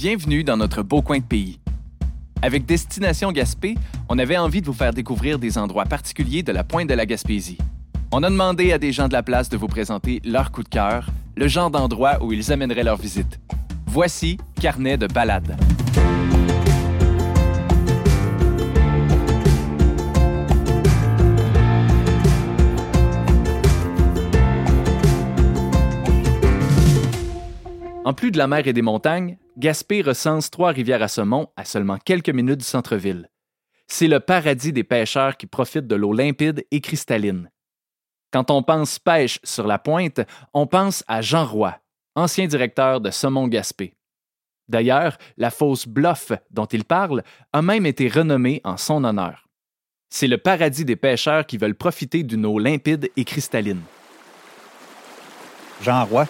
Bienvenue dans notre beau coin de pays. Avec Destination Gaspé, on avait envie de vous faire découvrir des endroits particuliers de la pointe de la Gaspésie. On a demandé à des gens de la place de vous présenter leur coup de cœur, le genre d'endroit où ils amèneraient leur visite. Voici Carnet de balade. En plus de la mer et des montagnes, Gaspé recense trois rivières à saumon à seulement quelques minutes du centre-ville. C'est le paradis des pêcheurs qui profitent de l'eau limpide et cristalline. Quand on pense pêche sur la pointe, on pense à Jean Roy, ancien directeur de Saumon Gaspé. D'ailleurs, la fosse Bluff dont il parle a même été renommée en son honneur. C'est le paradis des pêcheurs qui veulent profiter d'une eau limpide et cristalline. Jean Roy,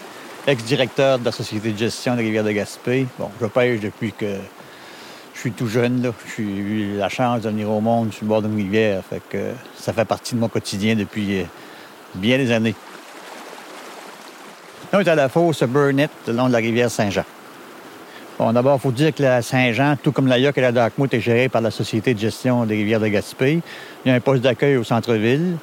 ex-directeur de la Société de gestion de Gaspé. Bon, je pêche depuis que je suis tout jeune. Là. J'ai eu la chance de venir au monde sur le bord d'une rivière. Fait que ça fait partie de mon quotidien depuis bien des années. on est à la fosse Burnett, le long de la rivière Saint-Jean. Bon, d'abord, il faut dire que la Saint-Jean, tout comme la Yoc et la Darkmouth, est gérée par la Société de gestion des rivières de Gaspé. Il y a un poste d'accueil au centre-ville.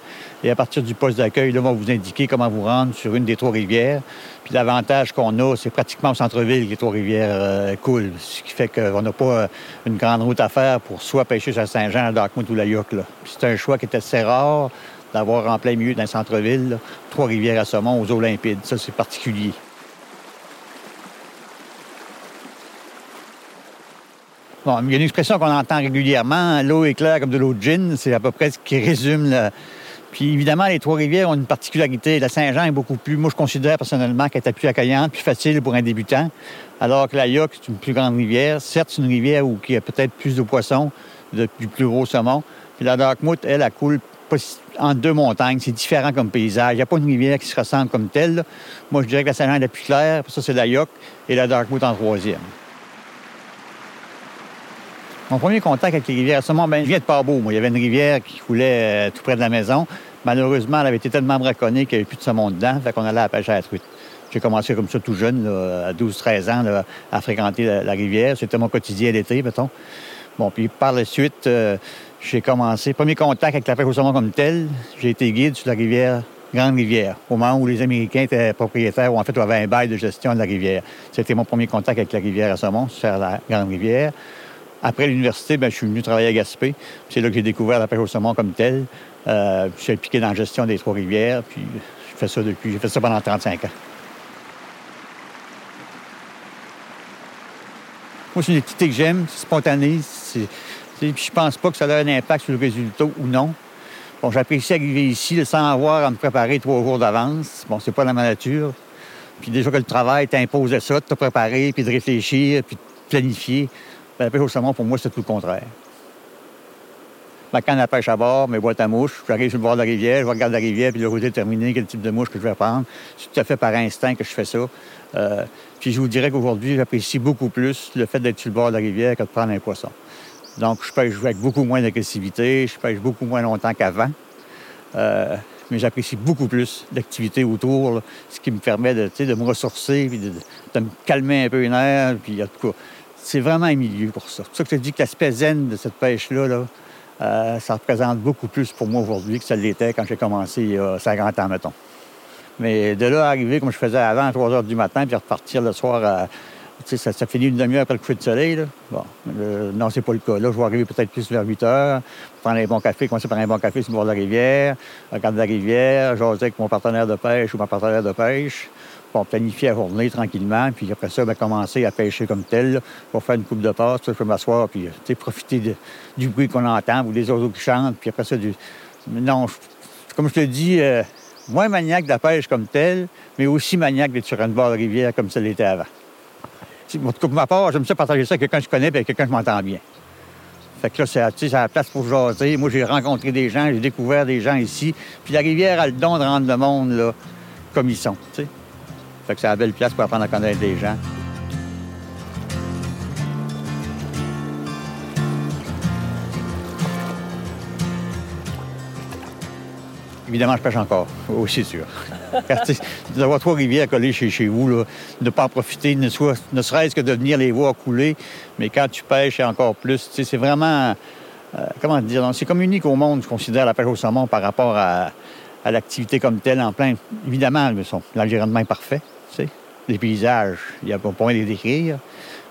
Et à partir du poste d'accueil, là, on va vous indiquer comment vous rendre sur une des trois rivières. Puis l'avantage qu'on a, c'est pratiquement au centre-ville que les trois rivières euh, coulent. Ce qui fait qu'on n'a pas euh, une grande route à faire pour soit pêcher sur Saint-Jean, la Darkmouth ou la Yoc. C'est un choix qui est assez rare d'avoir en plein milieu d'un centre-ville trois rivières à saumon aux eaux limpides. Ça, c'est particulier. Bon, il y a une expression qu'on entend régulièrement, l'eau est claire comme de l'eau de gin, c'est à peu près ce qui résume. Puis évidemment, les Trois-Rivières ont une particularité. La Saint-Jean est beaucoup plus, moi je considère personnellement qu'elle est plus accueillante, plus facile pour un débutant, alors que la Yoc, c'est une plus grande rivière. Certes, c'est une rivière où il y a peut-être plus de poissons, du plus gros saumon. Puis la Darkmouth, elle, elle coule en deux montagnes. C'est différent comme paysage. Il n'y a pas une rivière qui se ressemble comme telle. Moi, je dirais que la Saint-Jean est la plus claire. ça, c'est la Yoc et la Darkmouth en troisième. Mon premier contact avec les rivières, seulement, ben, je viens de. Moi, il y avait une rivière qui coulait euh, tout près de la maison. Malheureusement, elle avait été tellement braconnée qu'il n'y avait plus de saumon dedans, fait qu'on allait à la pêche à la truite. J'ai commencé comme ça tout jeune, à 12-13 ans, à fréquenter la, rivière. C'était mon quotidien l'été, mettons. Bon, puis par la suite, euh, j'ai commencé. Premier contact avec la pêche au saumon comme tel, j'ai été guide sur la rivière Grande Rivière, au moment où les Américains étaient propriétaires ou en fait avaient un bail de gestion de la rivière. C'était mon premier contact avec la rivière à saumon, sur la Grande Rivière. Après l'université, ben, je suis venu travailler à Gaspé. C'est là que j'ai découvert la pêche au saumon comme telle. Euh, je suis impliqué dans la gestion des Trois-Rivières, puis je fais ça depuis. J'ai fait ça pendant 35 ans. Moi, c'est une activité que j'aime, c'est spontané. Puis je pense pas que ça a un impact sur le résultat ou non. Bon, j'apprécie arriver ici sans avoir à me préparer trois jours d'avance. Bon, c'est pas dans ma nature. Puis déjà que le travail t'impose ça, de te préparer, puis de réfléchir, puis de planifier. La pêche au saumon, pour moi, c'est tout le contraire. Ma canne à pêche à bord, mes boîtes à mouches, j'arrive sur le bord de la rivière, je regarde la rivière, puis le route est terminé, quel type de mouche que je vais prendre. C'est tout à fait par instinct que je fais ça. Euh, puis je vous dirais qu'aujourd'hui, j'apprécie beaucoup plus le fait d'être sur le bord de la rivière que de prendre un poisson. Donc, je pêche avec beaucoup moins d'agressivité, je pêche beaucoup moins longtemps qu'avant. Euh, mais j'apprécie beaucoup plus l'activité autour, ce qui me permet de, de me ressourcer, puis de, me calmer un peu une air, puis en tout cas, c'est vraiment un milieu pour ça. C'est pour ça que je te dis que l'aspect zen de cette pêche-là, là, euh, ça représente beaucoup plus pour moi aujourd'hui que ça l'était quand j'ai commencé il y a 50 ans, mettons. Mais de là à arriver comme je faisais avant à 3 heures du matin, puis repartir le soir. Tu sais, ça, finit une demi-heure après le coucher de soleil. Là. Bon, non, c'est pas le cas. Là, je vais arriver peut-être plus vers 8 heures, prendre un bon café, commencer par un bon café sur le bord de la rivière, regarder la rivière, jaser avec mon partenaire de pêche ou ma partenaire de pêche pour planifier la journée tranquillement, puis après ça, ben, commencer à pêcher comme tel, pour faire une coupe de passe, je peux m'asseoir, puis profiter du bruit qu'on entend, ou des oiseaux qui chantent, puis après ça, du... Non, comme je te dis, euh, moins maniaque de la pêche comme telle, mais aussi maniaque d'être sur une bord de rivière comme ça l'était avant. Pour ma part, j'aime ça partager ça avec quelqu'un que je connais et avec quelqu'un que je m'entends bien. Fait que là, c'est la place pour jaser. Moi, j'ai rencontré des gens, j'ai découvert des gens ici. Puis la rivière a le don de rendre le monde là, comme ils sont. Fait que c'est la belle place pour apprendre à connaître des gens. Évidemment, je pêche encore, aussi sûr. D'avoir trois rivières collées chez, chez vous, là, de ne pas en profiter, ne, soit, ne serait-ce que de venir les voir couler, mais quand tu pêches, c'est encore plus. C'est vraiment, euh, comment dire, c'est comme unique au monde, je considère, la pêche au saumon par rapport à, l'activité comme telle en plein. Évidemment, l'environnement est parfait, Les paysages, il n'y a pas point de les décrire.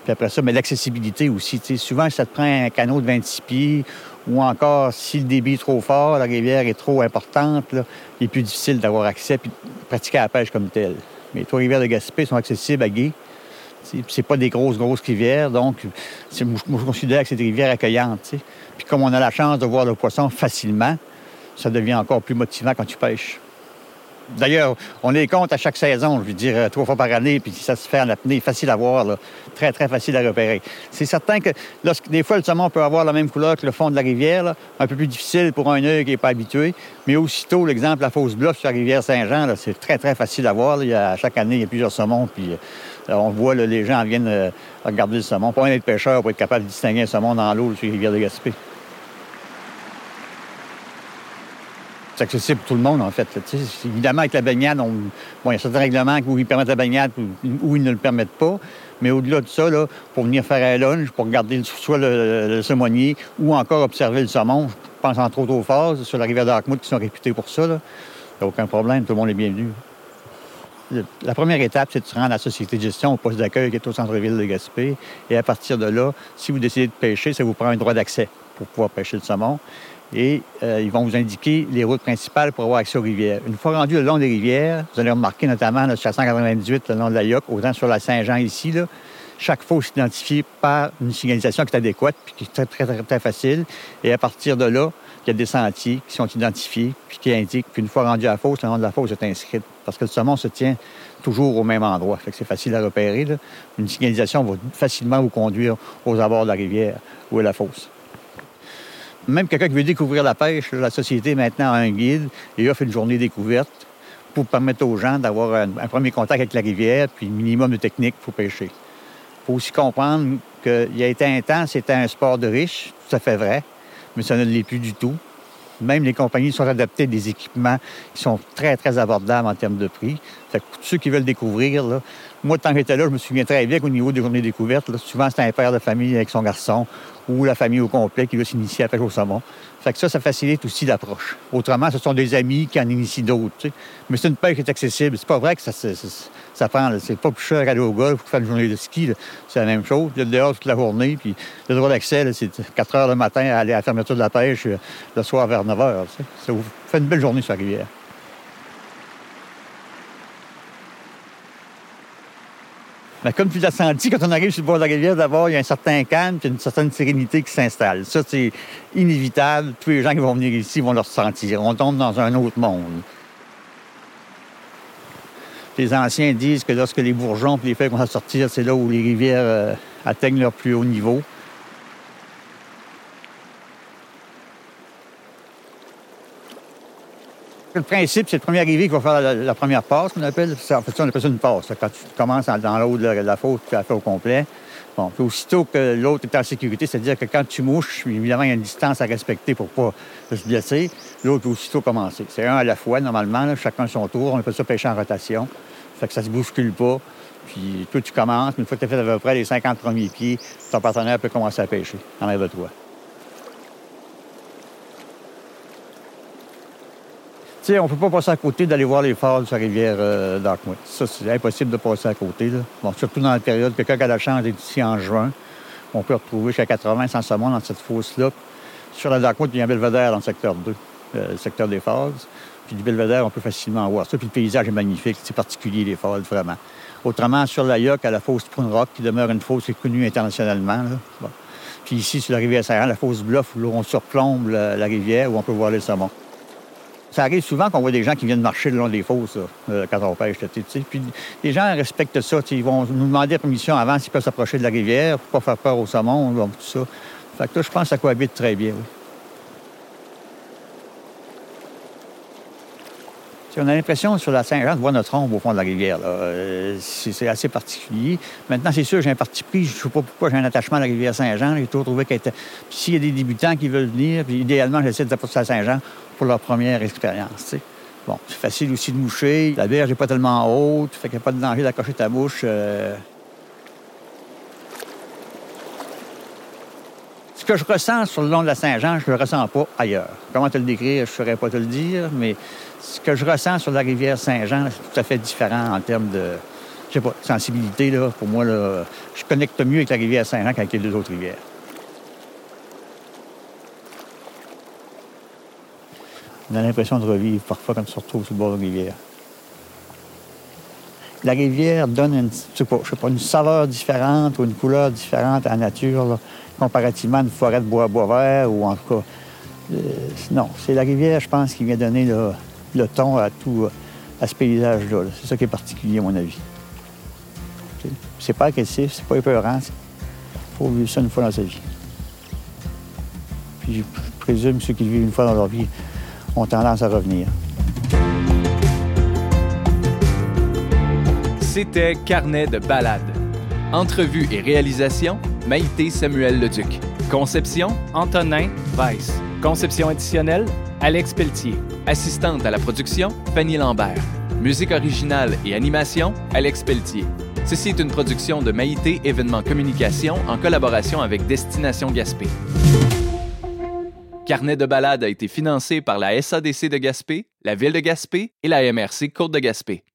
Puis après ça, mais l'accessibilité aussi. Souvent, ça te prend un canot de 26 pieds ou encore, si le débit est trop fort, la rivière est trop importante, il est plus difficile d'avoir accès et de pratiquer la pêche comme telle. Mais les trois rivières de Gaspé sont accessibles à Gué. C'est pas des grosses, grosses rivières, donc je considère que c'est des rivières accueillantes. Puis comme on a la chance de voir le poisson facilement, ça devient encore plus motivant quand tu pêches. D'ailleurs, on les compte à chaque saison, je veux dire, euh, trois fois par année, puis ça se fait en apnée, facile à voir, très, très facile à repérer. C'est certain que des fois, le saumon peut avoir la même couleur que le fond de la rivière, un peu plus difficile pour un œil qui n'est pas habitué, mais aussitôt, l'exemple, la fausse bluff sur la rivière Saint-Jean, c'est très, très facile à voir. Il y a, chaque année, il y a plusieurs saumons, puis euh, on voit, les gens viennent euh, regarder le saumon. Pas un être pêcheur pour être capable de distinguer un saumon dans l'eau sur la rivière de Gaspé. C'est accessible pour tout le monde, en fait. Évidemment, avec la baignade, bon, il y a certains règlements où ils permettent la baignade où ils ne le permettent pas. Mais au-delà de ça, là, pour venir faire un lunch, pour regarder soit le, le, ou encore observer le saumon, je pense entre autres aux phases sur la rivière d'Arkmouth qui sont réputées pour ça. Il n'y a aucun problème, tout le monde est bienvenu. La première étape, c'est de se rendre à la société de gestion au poste d'accueil qui est au centre-ville de Gaspé. Et à partir de là, si vous décidez de pêcher, ça vous prend un droit d'accès pour pouvoir pêcher le saumon et euh, ils vont vous indiquer les routes principales pour avoir accès aux rivières. Une fois rendu le long des rivières, vous allez remarquer notamment sur la 198, le long de la Yoc, autant sur la Saint-Jean ici, là, chaque fosse est identifiée par une signalisation qui est adéquate, puis qui est très, très, très, très facile. Et à partir de là, il y a des sentiers qui sont identifiés, puis qui indiquent qu'une fois rendu à la fosse, le nom de la fosse est inscrit. Parce que le saumon se tient toujours au même endroit. Fait que c'est facile à repérer. Une signalisation va facilement vous conduire aux abords de la rivière ou à la fosse. Même quelqu'un qui veut découvrir la pêche, la société maintenant a un guide et offre une journée découverte pour permettre aux gens d'avoir un, premier contact avec la rivière, puis un minimum de technique pour pêcher. Il faut aussi comprendre qu'il y a été un temps, c'était un sport de riche, tout à fait vrai, mais ça ne l'est plus du tout. Même les compagnies sont adaptées des équipements qui sont très, très abordables en termes de prix. Fait que ceux qui veulent découvrir, là, moi, tant que j'étais là, je me souviens très bien qu'au niveau des journées découvertes, souvent, c'était un père de famille avec son garçon ou la famille au complet qui veut s'initier à la pêche au saumon. Fait que ça, ça facilite aussi l'approche. Autrement, ce sont des amis qui en initient d'autres. Mais c'est une pêche qui est accessible. C'est pas vrai que ça, ça, prend. C'est pas plus cher aller au golf pour faire une journée de ski. C'est la même chose. Il y a dehors toute la journée. Puis le droit d'accès, c'est 4 heures le matin à aller à la fermeture de la pêche euh, le soir vers 9 heures. Ça vous fait une belle journée sur la rivière. Mais comme tu l'as senti, quand on arrive sur le bord de la rivière, d'abord, il y a un certain calme et une certaine sérénité qui s'installe. Ça, c'est inévitable. Tous les gens qui vont venir ici vont le ressentir. On tombe dans un autre monde. Les anciens disent que lorsque les bourgeons et les feuilles à sortir, c'est là où les rivières euh, atteignent leur plus haut niveau. Le principe, c'est le premier arrivé qui va faire la, première passe, qu'on appelle. En fait, on appelle ça une passe. Quand tu commences dans l'eau de la, faute, tu la fais au complet. Bon, puis aussitôt que l'autre est en sécurité, c'est-à-dire que quand tu mouches, évidemment, il y a une distance à respecter pour pas se blesser. L'autre peut aussitôt commencer. C'est un à la fois, normalement, chacun son tour. On appelle ça pêcher en rotation. Fait que ça se bouscule pas. Puis toi, tu commences. Une fois que tu as fait à peu près les 50 premiers pieds, ton partenaire peut commencer à pêcher en arrière de toi. Sais, on peut pas passer à côté d'aller voir les falls sur la rivière euh. Ça, c'est impossible de passer à côté. Bon, surtout dans la période, quelqu'un qui a la chance d'être ici en juin, on peut retrouver jusqu'à 80 sans saumon dans cette fosse-là. Sur la Darkmouth, il y a un belvédère dans le secteur 2, euh, le secteur des falls. Puis du belvédère, on peut facilement voir ça. Puis le paysage est magnifique, c'est particulier, les falls, vraiment. Autrement, sur la Yoc, à la fosse Prune Rock, qui demeure une fosse connue internationalement. Puis ici, sur la rivière Saint-Jean, la fosse Bluff, où on surplombe la rivière, où on peut voir les saumons. Ça arrive souvent qu'on voit des gens qui viennent marcher le long des fosses euh, quand on pêche. Puis les gens respectent ça. Ils vont nous demander permission avant s'ils peuvent s'approcher de la rivière pour pas faire peur au saumon, tout ça. Fait que là, je pense que ça cohabite très bien. On a l'impression sur la Saint-Jean de voir notre ombre au fond de la rivière. Euh, c'est assez particulier. Maintenant, c'est sûr, j'ai un parti pris. Je ne sais pas pourquoi j'ai un attachement à la rivière Saint-Jean. J'ai toujours trouvé qu'elle était. S'il y a des débutants qui veulent venir, puis idéalement, j'essaie de passer à Saint-Jean pour leur première expérience. Bon, c'est facile aussi de moucher. La berge n'est pas tellement haute, fait qu'il n'y a pas de danger d'accrocher ta bouche. euh. Ce que je ressens sur le long de la Saint-Jean, je ne le ressens pas ailleurs. Comment te le décrire, je ne saurais pas te le dire, mais ce que je ressens sur la rivière Saint-Jean, c'est tout à fait différent en termes de, je sais pas, sensibilité. Là. Pour moi, là, je connecte mieux avec la rivière Saint-Jean qu'avec les deux autres rivières. On a l'impression de revivre parfois quand on se retrouve sur le bord de la rivière. La rivière donne une, saveur différente ou une couleur différente à la nature, comparativement à une forêt de bois, bois vert ou en tout cas. euh, non, c'est la rivière, je pense, qui vient donner le ton à tout, à ce paysage-là. là. C'est ça qui est particulier, à mon avis. C'est- pas agressif, c'est pas épeurant. Il faut vivre ça une fois dans sa vie. Puis je présume que ceux qui vivent une fois dans leur vie ont tendance à revenir. C'était Carnet de balade. Entrevue et réalisation, Maïté Samuel Leduc. Conception, Antonin Weiss. Conception additionnelle, Alex Pelletier. Assistante à la production, Fanny Lambert. Musique originale et animation, Alex Pelletier. Ceci est une production de Maïté Événements Communication en collaboration avec Destination Gaspé. Carnet de balade a été financé par la SADC de Gaspé, la Ville de Gaspé et la MRC Côte de Gaspé.